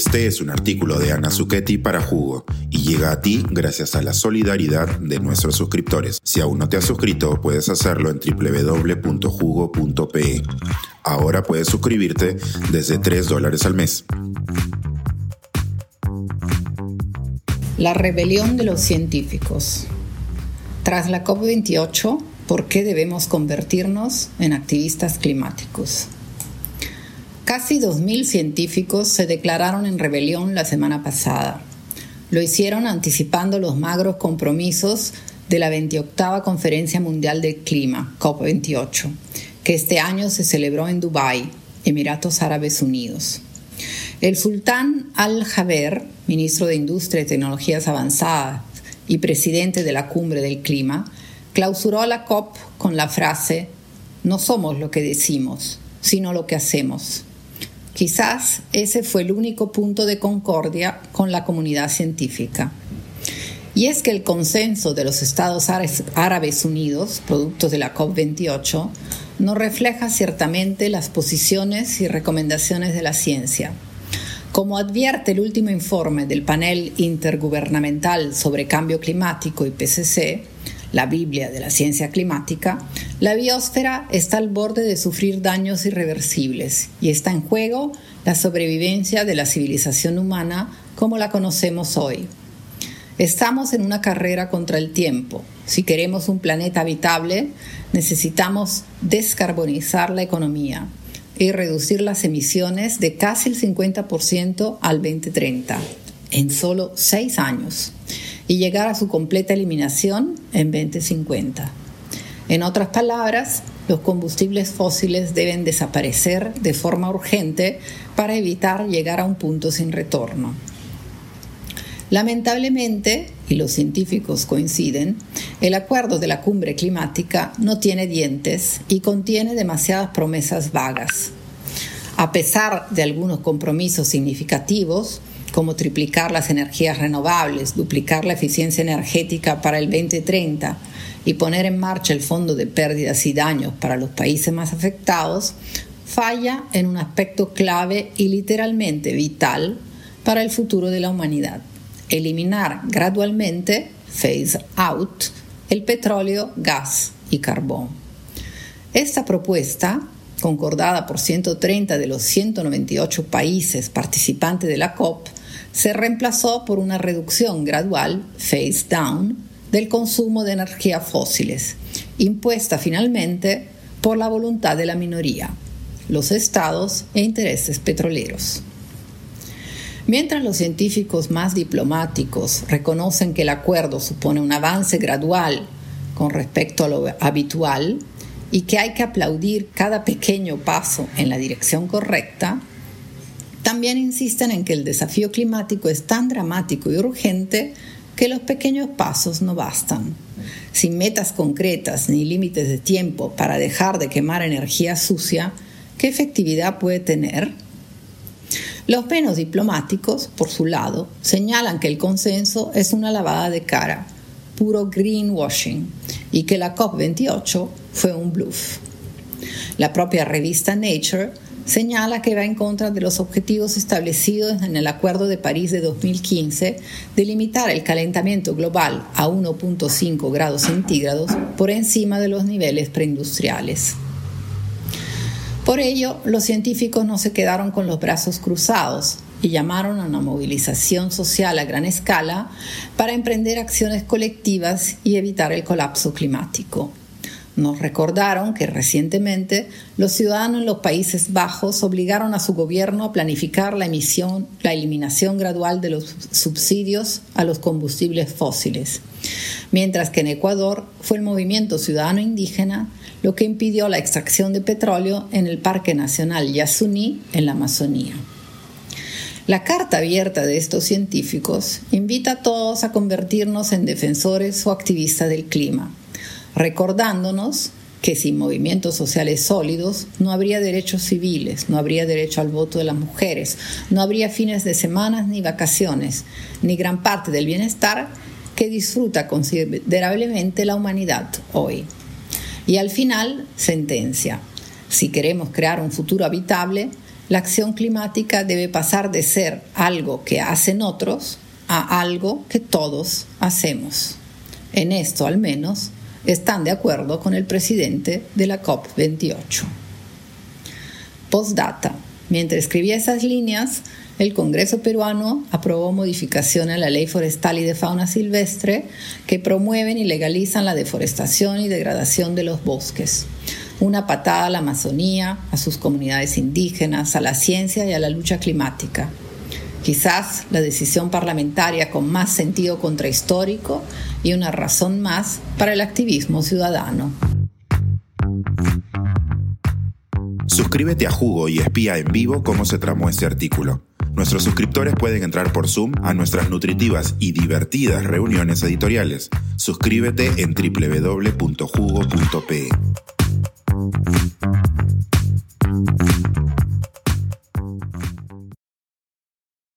Este es un artículo de Ana Zucchetti para Jugo y llega a ti gracias a la solidaridad de nuestros suscriptores. Si aún no te has suscrito, puedes hacerlo en www.jugo.pe. Ahora puedes suscribirte desde 3 dólares al mes. La rebelión de los científicos. Tras la COP28, ¿por qué debemos convertirnos en activistas climáticos? Casi 2.000 científicos se declararon en rebelión la semana pasada. Lo hicieron anticipando los magros compromisos de la 28 Conferencia Mundial del Clima, COP28, que este año se celebró en Dubái, Emiratos Árabes Unidos. El sultán Al-Jaber, ministro de Industria y Tecnologías Avanzadas y presidente de la Cumbre del Clima, clausuró la COP con la frase, no somos lo que decimos, sino lo que hacemos. Quizás ese fue el único punto de concordia con la comunidad científica. Y es que el consenso de los Estados Árabes Unidos, productos de la COP28, no refleja ciertamente las posiciones y recomendaciones de la ciencia. Como advierte el último informe del panel intergubernamental sobre cambio climático y PCC, la Biblia de la ciencia climática, la biosfera está al borde de sufrir daños irreversibles y está en juego la sobrevivencia de la civilización humana como la conocemos hoy. Estamos en una carrera contra el tiempo. Si queremos un planeta habitable, necesitamos descarbonizar la economía y reducir las emisiones de casi el 50% al 2030 en solo seis años y llegar a su completa eliminación en 2050. En otras palabras, los combustibles fósiles deben desaparecer de forma urgente para evitar llegar a un punto sin retorno. Lamentablemente, y los científicos coinciden, el acuerdo de la cumbre climática no tiene dientes y contiene demasiadas promesas vagas. A pesar de algunos compromisos significativos, como triplicar las energías renovables, duplicar la eficiencia energética para el 2030 y poner en marcha el Fondo de Pérdidas y Daños para los países más afectados, falla en un aspecto clave y literalmente vital para el futuro de la humanidad. Eliminar gradualmente, phase out, el petróleo, gas y carbón. Esta propuesta, concordada por 130 de los 198 países participantes de la COP, se reemplazó por una reducción gradual, phase down, del consumo de energías fósiles, impuesta finalmente por la voluntad de la minoría, los estados e intereses petroleros. Mientras los científicos más diplomáticos reconocen que el acuerdo supone un avance gradual con respecto a lo habitual y que hay que aplaudir cada pequeño paso en la dirección correcta, también insisten en que el desafío climático es tan dramático y urgente que los pequeños pasos no bastan. Sin metas concretas ni límites de tiempo para dejar de quemar energía sucia, ¿qué efectividad puede tener? Los menos diplomáticos, por su lado, señalan que el consenso es una lavada de cara, puro greenwashing, y que la COP28 fue un bluff. La propia revista Nature señala que va en contra de los objetivos establecidos en el Acuerdo de París de 2015 de limitar el calentamiento global a 1.5 grados centígrados por encima de los niveles preindustriales. Por ello, los científicos no se quedaron con los brazos cruzados y llamaron a una movilización social a gran escala para emprender acciones colectivas y evitar el colapso climático. Nos recordaron que recientemente los ciudadanos en los Países Bajos obligaron a su gobierno a planificar la, emisión, la eliminación gradual de los subsidios a los combustibles fósiles, mientras que en Ecuador fue el movimiento ciudadano indígena lo que impidió la extracción de petróleo en el Parque Nacional Yasuní en la Amazonía. La carta abierta de estos científicos invita a todos a convertirnos en defensores o activistas del clima recordándonos que sin movimientos sociales sólidos no habría derechos civiles, no habría derecho al voto de las mujeres, no habría fines de semanas ni vacaciones, ni gran parte del bienestar que disfruta considerablemente la humanidad hoy. Y al final, sentencia. Si queremos crear un futuro habitable, la acción climática debe pasar de ser algo que hacen otros a algo que todos hacemos. En esto, al menos, están de acuerdo con el presidente de la COP28. Postdata. Mientras escribía esas líneas, el Congreso peruano aprobó modificación a la ley forestal y de fauna silvestre que promueven y legalizan la deforestación y degradación de los bosques. Una patada a la Amazonía, a sus comunidades indígenas, a la ciencia y a la lucha climática. Quizás la decisión parlamentaria con más sentido contrahistórico y una razón más para el activismo ciudadano. Suscríbete a Jugo y espía en vivo cómo se tramó este artículo. Nuestros suscriptores pueden entrar por Zoom a nuestras nutritivas y divertidas reuniones editoriales. Suscríbete en www.jugo.pe.